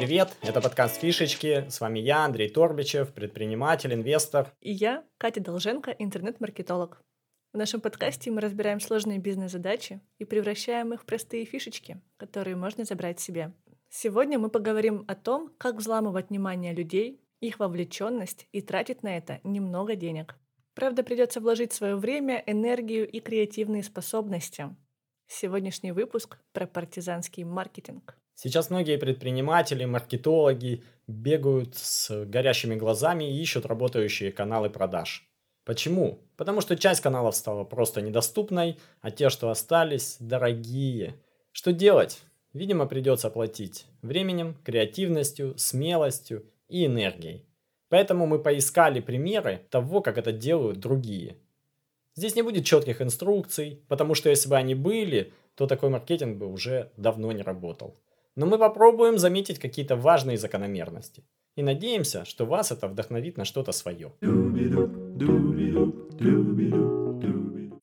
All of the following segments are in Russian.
привет! Это подкаст «Фишечки». С вами я, Андрей Торбичев, предприниматель, инвестор. И я, Катя Долженко, интернет-маркетолог. В нашем подкасте мы разбираем сложные бизнес-задачи и превращаем их в простые фишечки, которые можно забрать себе. Сегодня мы поговорим о том, как взламывать внимание людей, их вовлеченность и тратить на это немного денег. Правда, придется вложить свое время, энергию и креативные способности. Сегодняшний выпуск про партизанский маркетинг. Сейчас многие предприниматели, маркетологи бегают с горящими глазами и ищут работающие каналы продаж. Почему? Потому что часть каналов стала просто недоступной, а те, что остались, дорогие. Что делать? Видимо, придется платить временем, креативностью, смелостью и энергией. Поэтому мы поискали примеры того, как это делают другие. Здесь не будет четких инструкций, потому что если бы они были, то такой маркетинг бы уже давно не работал. Но мы попробуем заметить какие-то важные закономерности. И надеемся, что вас это вдохновит на что-то свое.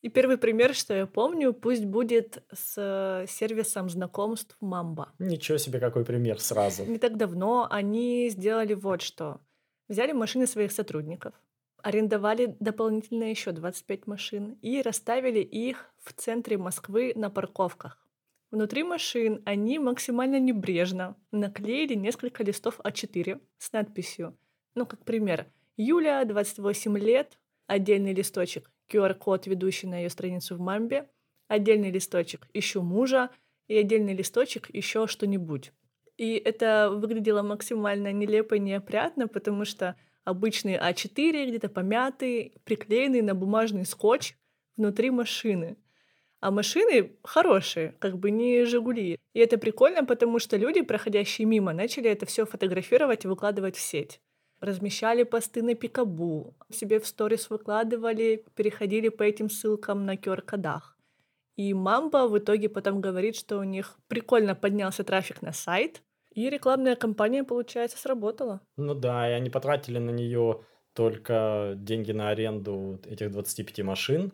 И первый пример, что я помню, пусть будет с э, сервисом знакомств Мамба. Ничего себе, какой пример сразу. Не так давно они сделали вот что. Взяли машины своих сотрудников, арендовали дополнительно еще 25 машин и расставили их в центре Москвы на парковках. Внутри машин они максимально небрежно наклеили несколько листов А4 с надписью, ну, как пример, Юля, 28 лет, отдельный листочек, QR-код, ведущий на ее страницу в Мамбе, отдельный листочек «Ищу мужа» и отдельный листочек «Еще что-нибудь». И это выглядело максимально нелепо и неопрятно, потому что обычный А4 где-то помятый, приклеенный на бумажный скотч внутри машины — а машины хорошие, как бы не «Жигули». И это прикольно, потому что люди, проходящие мимо, начали это все фотографировать и выкладывать в сеть. Размещали посты на Пикабу, себе в сторис выкладывали, переходили по этим ссылкам на QR-кодах. И Мамба в итоге потом говорит, что у них прикольно поднялся трафик на сайт, и рекламная кампания, получается, сработала. Ну да, и они потратили на нее только деньги на аренду этих 25 машин,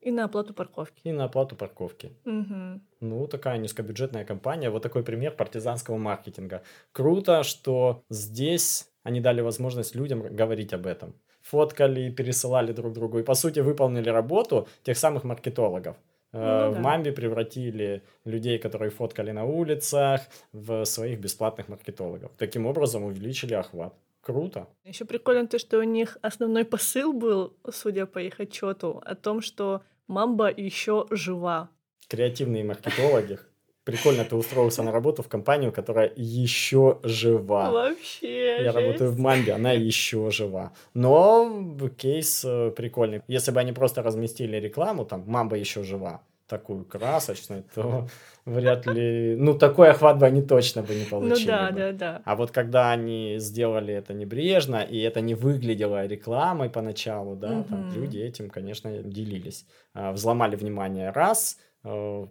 и на оплату парковки. И на оплату парковки. Угу. Ну, такая низкобюджетная компания. Вот такой пример партизанского маркетинга. Круто, что здесь они дали возможность людям говорить об этом. Фоткали, пересылали друг другу. И, по сути, выполнили работу тех самых маркетологов. Э, ну, в да. Мамбе превратили людей, которые фоткали на улицах, в своих бесплатных маркетологов. Таким образом увеличили охват. Круто. Еще прикольно то, что у них основной посыл был, судя по их отчету, о том, что Мамба еще жива. Креативные маркетологи. Прикольно, ты устроился на работу в компанию, которая еще жива. Вообще. Я жесть. работаю в Мамбе, она еще жива. Но кейс э, прикольный. Если бы они просто разместили рекламу, там, Мамба еще жива, такую красочную, то вряд ли... Ну, такой охват бы они точно бы не ну получили. Ну да, бы. да, да. А вот когда они сделали это небрежно, и это не выглядело рекламой поначалу, да, угу. там люди этим, конечно, делились. А, взломали внимание раз, э,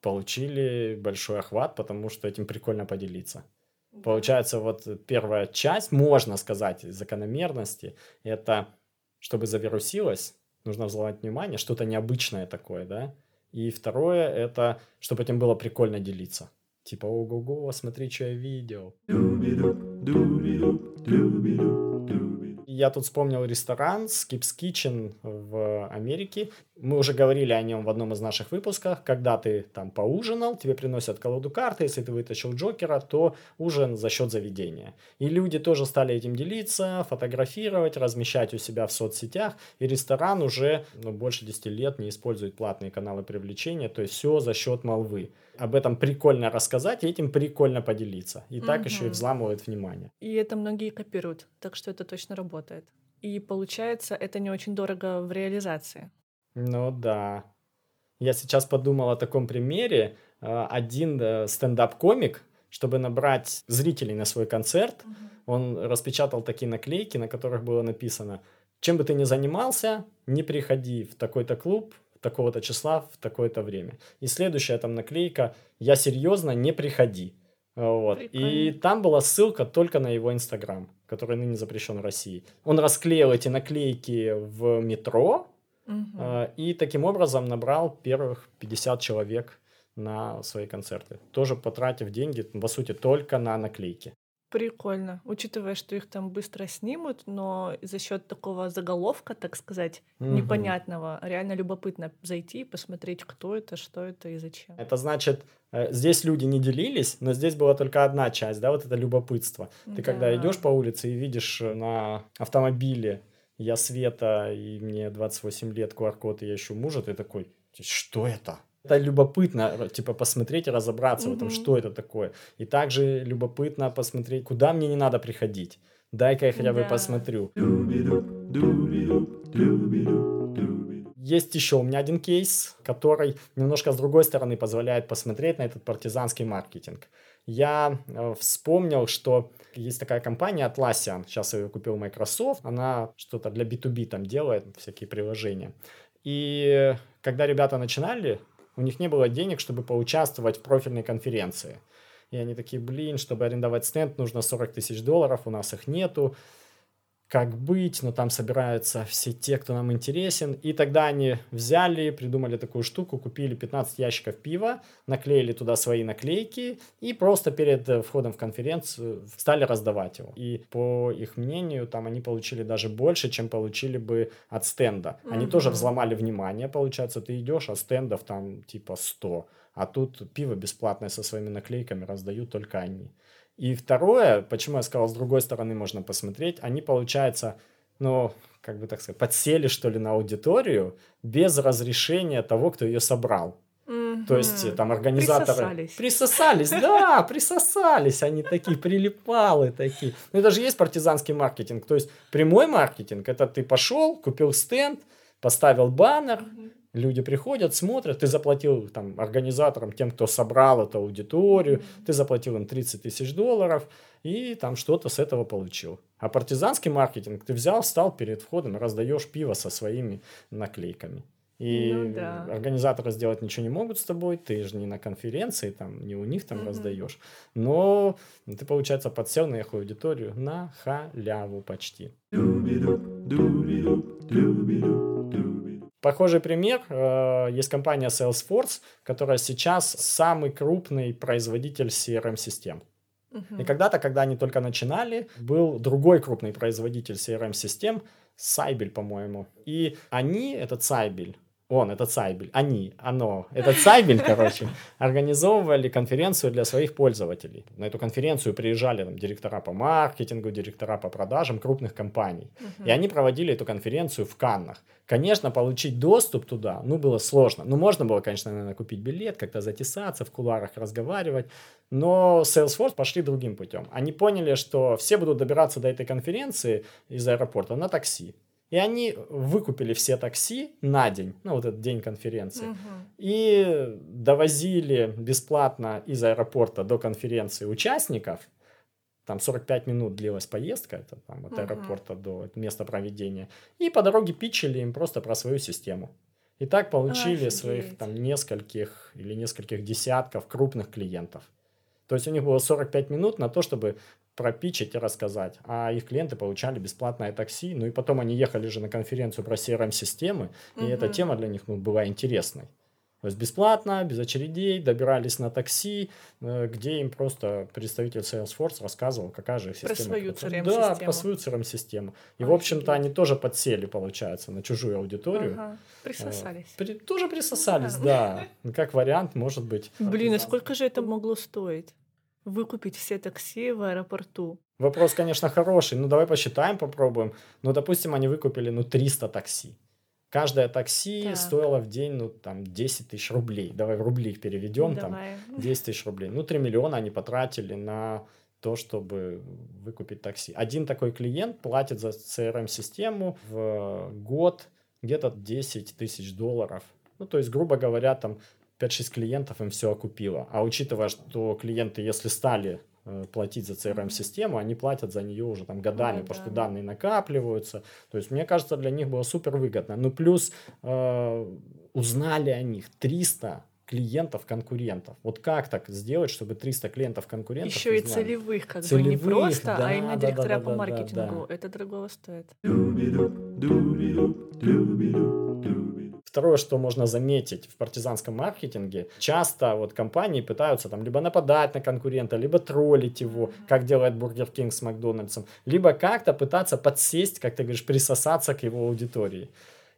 получили большой охват, потому что этим прикольно поделиться. Получается, вот первая часть, можно сказать, закономерности, это чтобы завирусилось, нужно взломать внимание, что-то необычное такое, да, и второе, это чтобы этим было прикольно делиться. Типа, ого-го, смотри, что я видел я тут вспомнил ресторан Skips Kitchen в Америке. Мы уже говорили о нем в одном из наших выпусков. Когда ты там поужинал, тебе приносят колоду карты. Если ты вытащил Джокера, то ужин за счет заведения. И люди тоже стали этим делиться, фотографировать, размещать у себя в соцсетях. И ресторан уже ну, больше 10 лет не использует платные каналы привлечения. То есть все за счет молвы об этом прикольно рассказать и этим прикольно поделиться. И так угу. еще и взламывает внимание. И это многие копируют, так что это точно работает. И получается, это не очень дорого в реализации. Ну да. Я сейчас подумал о таком примере. Э, один э, стендап-комик, чтобы набрать зрителей на свой концерт, угу. он распечатал такие наклейки, на которых было написано «Чем бы ты ни занимался, не приходи в такой-то клуб, такого-то числа в такое-то время. И следующая там наклейка «Я серьезно, не приходи». Вот. И там была ссылка только на его Инстаграм, который ныне запрещен в России. Он расклеил эти наклейки в метро угу. э, и таким образом набрал первых 50 человек на свои концерты, тоже потратив деньги, по сути, только на наклейки. Прикольно. Учитывая, что их там быстро снимут, но за счет такого заголовка, так сказать, Мгм. непонятного, реально любопытно зайти и посмотреть, кто это, что это и зачем. Это значит, э, здесь люди не делились, но здесь была только одна часть, да, вот это любопытство. Ты когда Да. идешь по улице и видишь э, на автомобиле я Света, и мне 28 лет, QR-код, и я ищу мужа, ты такой, что это? Это любопытно, типа, посмотреть и разобраться в этом, что это такое. И также любопытно посмотреть, куда мне не надо приходить. Дай-ка я хотя бы Да. посмотрю. Есть еще у меня один кейс, который немножко с другой стороны позволяет посмотреть на этот партизанский маркетинг. Я э, вспомнил, что есть такая компания Atlassian, сейчас ее купил Microsoft, она что-то для B2B там делает, всякие приложения. И когда ребята начинали, у них не было денег, чтобы поучаствовать в профильной конференции. И они такие, блин, чтобы арендовать стенд, нужно 40 тысяч долларов, у нас их нету. Как быть? Но там собираются все те, кто нам интересен. И тогда они взяли, придумали такую штуку, купили 15 ящиков пива, наклеили туда свои наклейки и просто перед э, входом в конференцию стали раздавать его. И по их мнению, там они получили даже больше, чем получили бы от стенда. Они тоже Мгм. взломали внимание, получается, ты идешь, а стендов там типа 100. А тут пиво бесплатное со своими наклейками раздают только они. И второе, почему я сказал, с другой стороны можно посмотреть, они, получается, ну, как бы так сказать, подсели, что ли, на аудиторию без разрешения того, кто ее собрал. То есть там организаторы... Присосались. Присосались, да, присосались. Они такие прилипалы такие. Ну, это же есть партизанский маркетинг. То есть прямой маркетинг, это ты пошел, купил стенд, поставил баннер, Мгм. Люди приходят, смотрят, ты заплатил там организаторам, тем, кто собрал эту аудиторию, ты заплатил им 30 тысяч долларов и там что-то с этого получил. А партизанский маркетинг ты взял, встал перед входом раздаешь пиво со своими наклейками. И Ну да. организаторы сделать ничего не могут с тобой, ты же не на конференции, там, не у них там Мгм. раздаешь. Но ты, получается, подсел на их аудиторию на халяву почти. Похожий пример. э, Есть компания Salesforce, которая сейчас самый крупный производитель CRM-систем. И когда-то, когда они только начинали, был другой крупный производитель CRM-систем, Сайбель, по-моему. И они, этот Сайбель, он, этот Сайбель, они, оно, этот Сайбель, короче, организовывали конференцию для своих пользователей. На эту конференцию приезжали там, директора по маркетингу, директора по продажам крупных компаний. Мгм. И они проводили эту конференцию в Каннах. Конечно, получить доступ туда, ну, было сложно. Ну, можно было, конечно, наверное, купить билет, как-то затесаться, в кулуарах разговаривать. Но Salesforce пошли другим путем. Они поняли, что все будут добираться до этой конференции из аэропорта на такси. И они выкупили все такси на день, ну, вот этот день конференции. Мгм. И довозили бесплатно из аэропорта до конференции участников. Там 45 минут длилась поездка, это там от Мгм. аэропорта до места проведения. И по дороге питчили им просто про свою систему. И так получили своих Офигеть. там нескольких или нескольких десятков крупных клиентов. То есть у них было 45 минут на то, чтобы пропичить и рассказать. А их клиенты получали бесплатное такси. Ну и потом они ехали же на конференцию про CRM-системы. И эта тема для них ну, была интересной. То есть бесплатно, без очередей, добирались на такси, э, где им просто представитель Salesforce рассказывал, какая же их Про система. свою. CRM-систему. Да, про свою CRM-систему. И, в общем-то, они тоже подсели, получается, на чужую аудиторию. Ага. Присосались. Э, при- тоже присосались, Да. да. Ну, Как вариант, может быть. Блин, а сколько же это могло стоить? Выкупить все такси в аэропорту. Вопрос, конечно, хороший. Ну, давай посчитаем, попробуем. Ну, допустим, они выкупили, ну, 300 такси. Каждое такси Так. стоило в день, ну, там, 10 тысяч рублей. Давай в рубли переведем, там, Давай. 10 тысяч рублей. Ну, 3 миллиона они потратили на то, чтобы выкупить такси. Один такой клиент платит за CRM-систему в год где-то 10 тысяч долларов. Ну, то есть, грубо говоря, там 5-6 клиентов им все окупило. А учитывая, что клиенты, если стали э, платить за CRM-систему, они платят за нее уже там годами, Ну потому что да. данные накапливаются. То есть, мне кажется, для них было супер выгодно. Ну, плюс э, узнали о них 300 клиентов конкурентов. Вот как так сделать, чтобы 300 клиентов конкурентов Еще и целевых, как бы Целевых, не просто, да, а именно да, да, директора да, по да, маркетингу. да. Это дорого стоит. Второе, что можно заметить в партизанском маркетинге, часто вот компании пытаются там либо нападать на конкурента, либо троллить его, как делает Бургер Кинг с Макдональдсом, либо как-то пытаться подсесть, как ты говоришь, присосаться к его аудитории.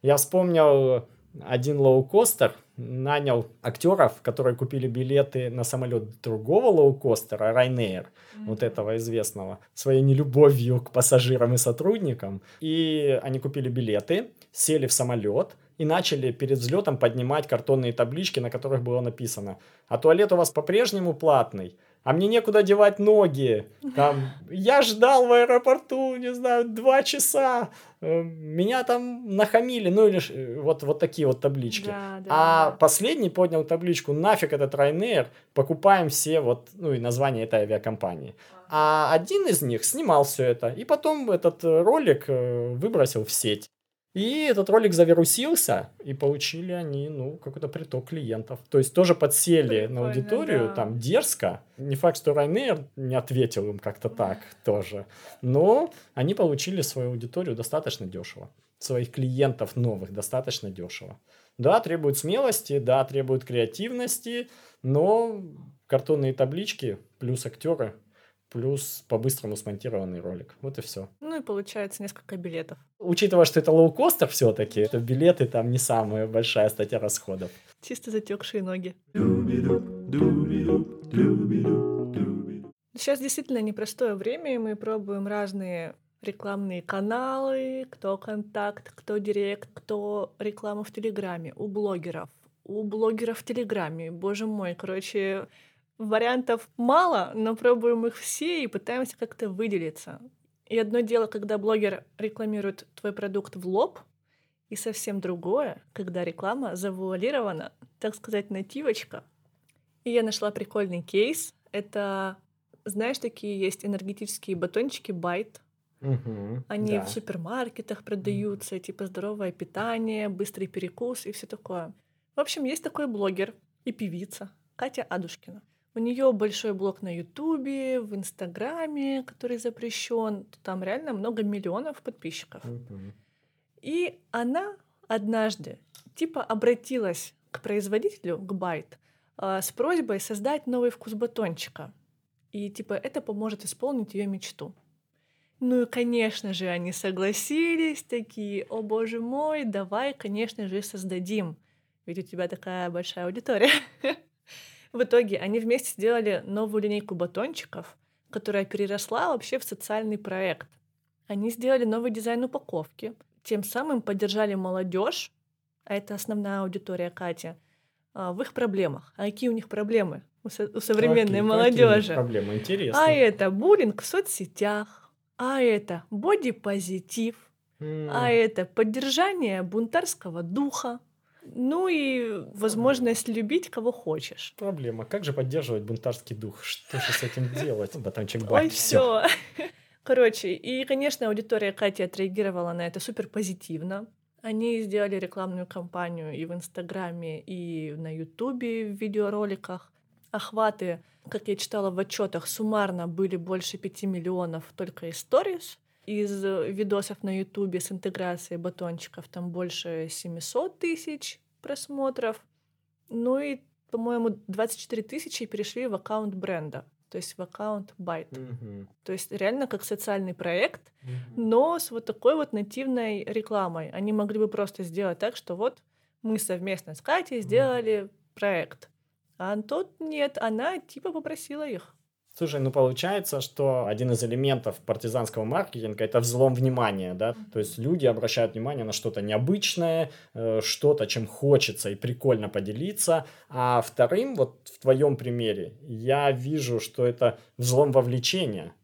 Я вспомнил один лоукостер нанял актеров, которые купили билеты на самолет другого лоукостера, Ryanair, mm-hmm. вот этого известного, своей нелюбовью к пассажирам и сотрудникам. И они купили билеты, сели в самолет и начали перед взлетом поднимать картонные таблички, на которых было написано «А туалет у вас по-прежнему платный?» а мне некуда девать ноги. Там, я ждал в аэропорту, не знаю, два часа, э, меня там нахамили, ну или э, вот, вот такие вот таблички. Да, да. А последний поднял табличку, нафиг этот Ryanair, покупаем все вот, ну и название этой авиакомпании. А один из них снимал все это, и потом этот ролик э, выбросил в сеть. И этот ролик завирусился, и получили они, ну, какой-то приток клиентов. То есть тоже подсели Прикольно, на аудиторию, да. там, дерзко. Не факт, что Ryanair не ответил им как-то так тоже. Но они получили свою аудиторию достаточно дешево. Своих клиентов новых достаточно дешево. Да, требует смелости, да, требует креативности, но картонные таблички плюс актеры плюс по-быстрому смонтированный ролик. Вот и все. Ну и получается несколько билетов. Учитывая, что это лоукостер все-таки, то билеты там не самая большая статья расходов. Чисто затекшие ноги. Сейчас действительно непростое время, и мы пробуем разные рекламные каналы, кто контакт, кто директ, кто реклама в Телеграме, у блогеров, у блогеров в Телеграме. Боже мой, короче, Вариантов мало, но пробуем их все и пытаемся как-то выделиться. И одно дело, когда блогер рекламирует твой продукт в лоб, и совсем другое, когда реклама завуалирована, так сказать, нативочка. И я нашла прикольный кейс. Это, знаешь, такие есть энергетические батончики Байт. Угу, Они да. в супермаркетах продаются, типа здоровое питание, быстрый перекус и все такое. В общем, есть такой блогер и певица Катя Адушкина. У нее большой блог на Ютубе, в Инстаграме, который запрещен. Там реально много миллионов подписчиков. Mm-hmm. И она однажды типа обратилась к производителю, к Байт, э, с просьбой создать новый вкус батончика. И типа это поможет исполнить ее мечту. Ну и, конечно же, они согласились, такие, о боже мой, давай, конечно же, создадим. Ведь у тебя такая большая аудитория. В итоге они вместе сделали новую линейку батончиков, которая переросла вообще в социальный проект. Они сделали новый дизайн упаковки, тем самым поддержали молодежь, а это основная аудитория Кати, а, в их проблемах. А какие у них проблемы у, со- у современной какие, молодежи? Какие проблемы? Интересно. А это буллинг в соцсетях, а это бодипозитив, mm. а это поддержание бунтарского духа, ну и возможность любить кого хочешь. Проблема. Как же поддерживать бунтарский дух? Что же с этим делать? Батончик Ой, все. Короче, и, конечно, аудитория Кати отреагировала на это супер позитивно. Они сделали рекламную кампанию и в Инстаграме, и на Ютубе в видеороликах. Охваты, как я читала в отчетах, суммарно были больше 5 миллионов только из сторис. Из видосов на Ютубе с интеграцией батончиков там больше 700 тысяч просмотров. Ну и, по-моему, 24 тысячи перешли в аккаунт бренда, то есть в аккаунт Byte. Mm-hmm. То есть реально как социальный проект, mm-hmm. но с вот такой вот нативной рекламой. Они могли бы просто сделать так, что вот мы совместно с Катей сделали mm-hmm. проект. А тот нет, она типа попросила их. Слушай, ну получается, что один из элементов партизанского маркетинга это взлом внимания, да, то есть люди обращают внимание на что-то необычное, э, что-то, чем хочется и прикольно поделиться, а вторым, вот в твоем примере, я вижу, что это взлом вовлечения,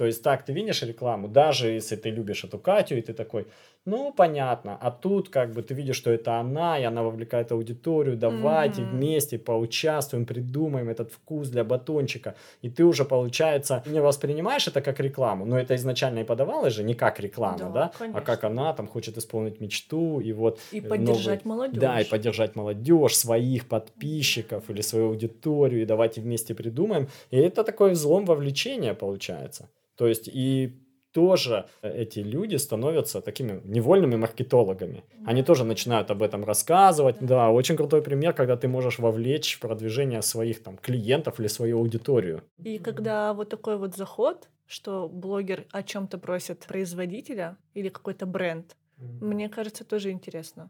то есть так, ты видишь рекламу, даже если ты любишь эту Катю, и ты такой, ну, понятно. А тут как бы ты видишь, что это она, и она вовлекает аудиторию. Давайте mm-hmm. вместе поучаствуем, придумаем этот вкус для батончика. И ты уже, получается, не воспринимаешь это как рекламу, но это изначально и подавалось же не как реклама, да, да? а как она там хочет исполнить мечту и вот... И поддержать новый... молодежь. Да, и поддержать молодежь, своих подписчиков или свою аудиторию, и давайте вместе придумаем. И это такой взлом вовлечения получается. То есть и тоже эти люди становятся такими невольными маркетологами. Они тоже начинают об этом рассказывать. Да, очень крутой пример, когда ты можешь вовлечь в продвижение своих там клиентов или свою аудиторию. И когда вот такой вот заход, что блогер о чем-то просит производителя или какой-то бренд, мне кажется, тоже интересно.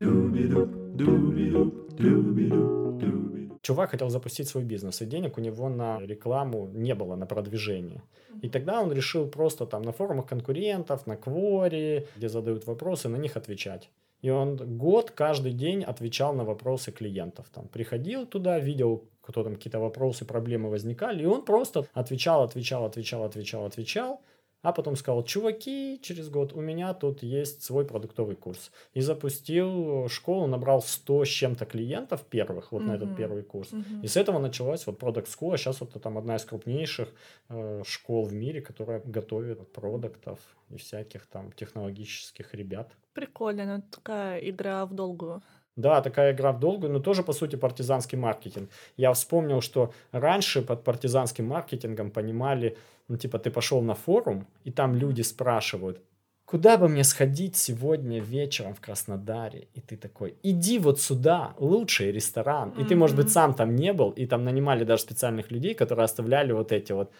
Чувак хотел запустить свой бизнес, и денег у него на рекламу не было, на продвижение. И тогда он решил просто там на форумах конкурентов, на Кворе, где задают вопросы, на них отвечать. И он год каждый день отвечал на вопросы клиентов. Там приходил туда, видел, кто там какие-то вопросы, проблемы возникали, и он просто отвечал, отвечал, отвечал, отвечал, отвечал. А потом сказал, чуваки, через год у меня тут есть свой продуктовый курс. И запустил школу, набрал 100 с чем-то клиентов первых, вот mm-hmm. на этот первый курс. Mm-hmm. И с этого началась вот Product School, а сейчас вот там одна из крупнейших э, школ в мире, которая готовит продуктов и всяких там технологических ребят. Прикольно, ну такая игра в долгую. Да, такая игра в долгую, но тоже, по сути, партизанский маркетинг. Я вспомнил, что раньше под партизанским маркетингом понимали ну, типа, ты пошел на форум, и там люди спрашивают, куда бы мне сходить сегодня вечером в Краснодаре? И ты такой, иди вот сюда, лучший ресторан. И ты, может быть, сам там не был, и там нанимали даже специальных людей, которые оставляли вот эти вот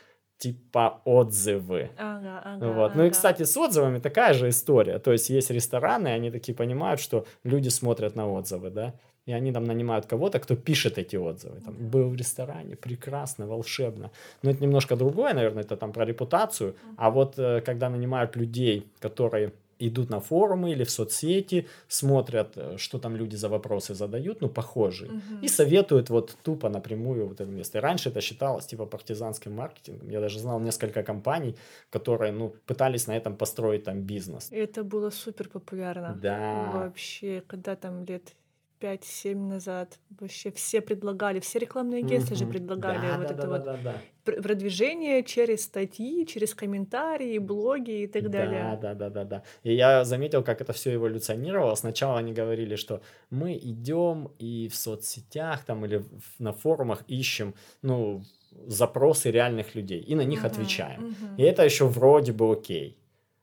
типа отзывы. Ага, ага, вот. ага. Ну и, кстати, с отзывами такая же история. То есть есть рестораны, и они такие понимают, что люди смотрят на отзывы, да и они там нанимают кого-то, кто пишет эти отзывы. Там, был в ресторане, прекрасно, волшебно. Но это немножко другое, наверное, это там про репутацию. А вот э, когда нанимают людей, которые идут на форумы или в соцсети, смотрят, э, что там люди за вопросы задают, ну, похожие, uh-huh. и советуют вот тупо напрямую вот это место. И раньше это считалось типа партизанским маркетингом. Я даже знал несколько компаний, которые, ну, пытались на этом построить там бизнес. И это было супер популярно. Да. Вообще, когда там лет 5-7 назад вообще все предлагали, все рекламные агентства же предлагали да, вот да, это да, вот да, да. продвижение через статьи, через комментарии, блоги и так Да, далее. да, да, да, да. И я заметил, как это все эволюционировало. Сначала они говорили, что мы идем и в соцсетях там или в- на форумах ищем, ну, запросы реальных людей и на них Мгм, отвечаем. мгм. И это еще вроде бы окей.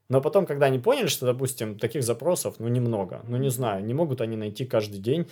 Но потом, когда они поняли, что, допустим, таких запросов, ну, немного, ну, не знаю, не могут они найти каждый день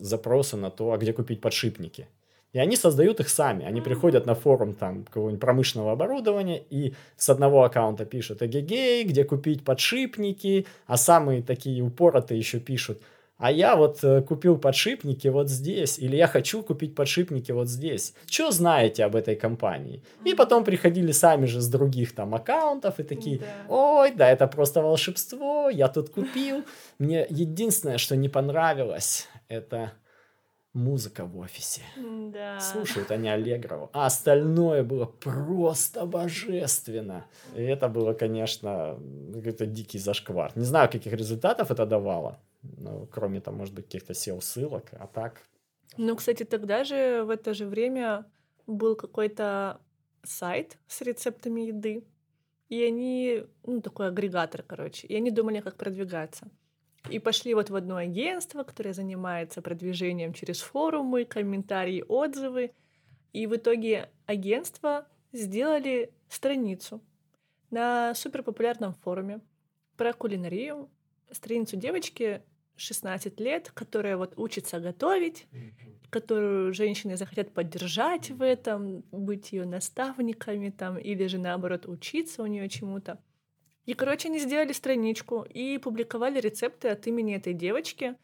запросы на то, а где купить подшипники. И они создают их сами. Они приходят на форум там какого-нибудь промышленного оборудования и с одного аккаунта пишут эгегей, где купить подшипники, а самые такие упоротые еще пишут, а я вот э, купил подшипники вот здесь, или я хочу купить подшипники вот здесь. Что знаете об этой компании? И потом приходили сами же с других там аккаунтов и такие, Да. ой, да это просто волшебство, я тут купил. Мне единственное, что не понравилось, это музыка в офисе. Да. Слушают они Аллегрову. А остальное было просто божественно. И это было, конечно, какой-то дикий зашквар. Не знаю, каких результатов это давало. Ну, кроме там, может быть, каких-то SEO-ссылок. А так... Ну, кстати, тогда же в это же время был какой-то сайт с рецептами еды, и они, ну, такой агрегатор, короче, и они думали, как продвигаться. И пошли вот в одно агентство, которое занимается продвижением через форумы, комментарии, отзывы. И в итоге агентство сделали страницу на суперпопулярном форуме про кулинарию. Страницу девочки 16 лет, которая вот учится готовить, которую женщины захотят поддержать в этом, быть ее наставниками там, или же наоборот учиться у нее чему-то. И, короче, они сделали страничку и публиковали рецепты от имени этой девочки.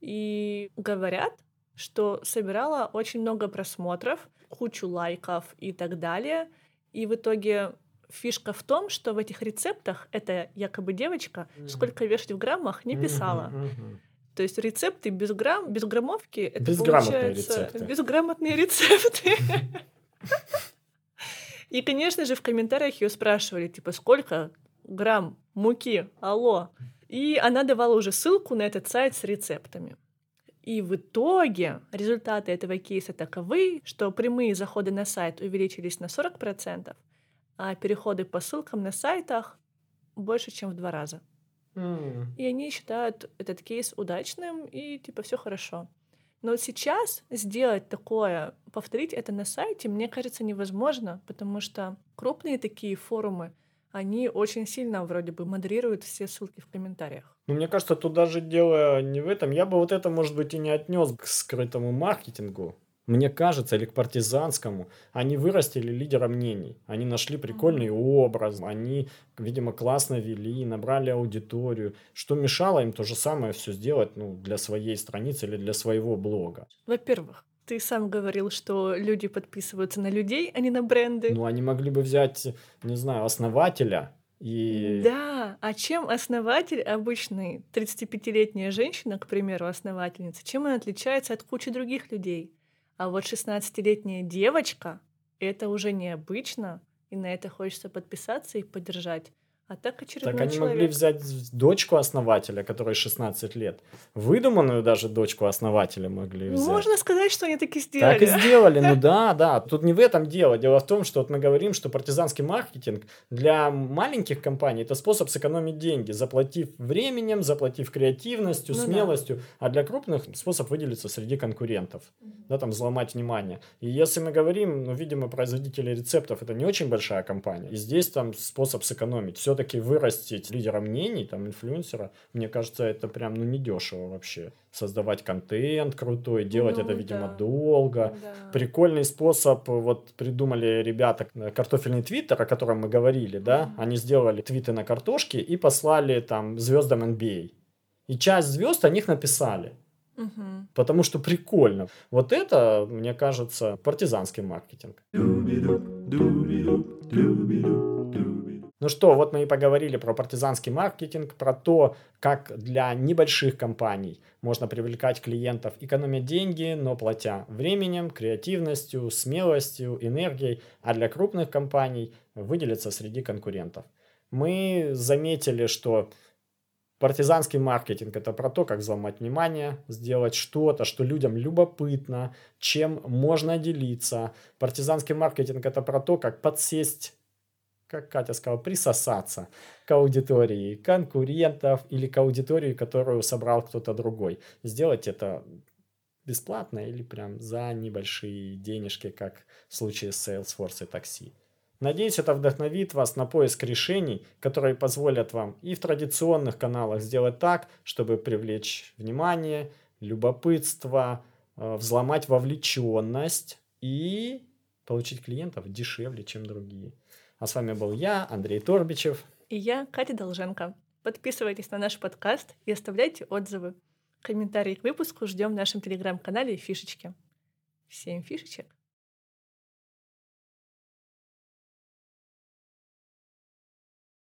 И говорят, что собирала очень много просмотров, кучу лайков и так далее. И в итоге фишка в том, что в этих рецептах эта якобы девочка сколько вешать в граммах не писала. То есть рецепты без грамм, без граммовки это Безграмотные получается рецепты. безграмотные рецепты. И, конечно же, в комментариях ее спрашивали, типа, сколько грамм муки, алло. И она давала уже ссылку на этот сайт с рецептами. И в итоге результаты этого кейса таковы, что прямые заходы на сайт увеличились на 40%, а переходы по ссылкам на сайтах больше, чем в два раза. М. И они считают этот кейс удачным, и типа все хорошо. Но вот сейчас сделать такое, повторить это на сайте, мне кажется, невозможно, потому что крупные такие форумы, они очень сильно вроде бы модерируют все ссылки в комментариях. Ну, мне кажется, тут даже дело не в этом. Я бы вот это, может быть, и не отнес к скрытому маркетингу. Мне кажется, или к партизанскому, они вырастили лидера мнений. Они нашли прикольный образ, они, видимо, классно вели, набрали аудиторию. Что мешало им то же самое все сделать ну, для своей страницы или для своего блога? Во-первых, ты сам говорил, что люди подписываются на людей, а не на бренды. Ну, они могли бы взять, не знаю, основателя и... Да, а чем основатель, обычный 35-летняя женщина, к примеру, основательница, чем она отличается от кучи других людей? А вот 16-летняя девочка — это уже необычно, и на это хочется подписаться и поддержать. А так очередной Так они человек. могли взять дочку основателя, которой 16 лет. Выдуманную даже дочку основателя могли взять. Можно сказать, что они таки сделали. Так и сделали, ну да, да. Тут не в этом дело. Дело в том, что вот мы говорим, что партизанский маркетинг для маленьких компаний это способ сэкономить деньги, заплатив временем, заплатив креативностью, Ну да. смелостью, а для крупных способ выделиться среди конкурентов, да, там взломать внимание. И если мы говорим, ну, видимо, производители рецептов это не очень большая компания, и здесь там способ сэкономить. Все-таки вырастить лидера мнений, там, инфлюенсера, мне кажется, это прям, ну, недешево вообще. Создавать контент крутой, делать Ну это, видимо, да. долго. Да. Прикольный способ, вот придумали ребята э, картофельный твиттер, о котором мы говорили, да, Мгм. они сделали твиты на картошке и послали там звездам NBA. И часть звезд о них написали, Мгм. потому что прикольно. Вот это, мне кажется, партизанский маркетинг. Ну что, вот мы и поговорили про партизанский маркетинг, про то, как для небольших компаний можно привлекать клиентов, экономя деньги, но платя временем, креативностью, смелостью, энергией, а для крупных компаний выделиться среди конкурентов. Мы заметили, что партизанский маркетинг это про то, как взломать внимание, сделать что-то, что людям любопытно, чем можно делиться. Партизанский маркетинг это про то, как подсесть как Катя сказала, присосаться к аудитории конкурентов или к аудитории, которую собрал кто-то другой. Сделать это бесплатно или прям за небольшие денежки, как в случае с Salesforce и такси. Надеюсь, это вдохновит вас на поиск решений, которые позволят вам и в традиционных каналах сделать так, чтобы привлечь внимание, любопытство, э, взломать вовлеченность и получить клиентов дешевле, чем другие. А с вами был я, Андрей Торбичев. И я, Катя Долженко. Подписывайтесь на наш подкаст и оставляйте отзывы. Комментарии к выпуску ждем в нашем телеграм-канале «Фишечки». Всем фишечек!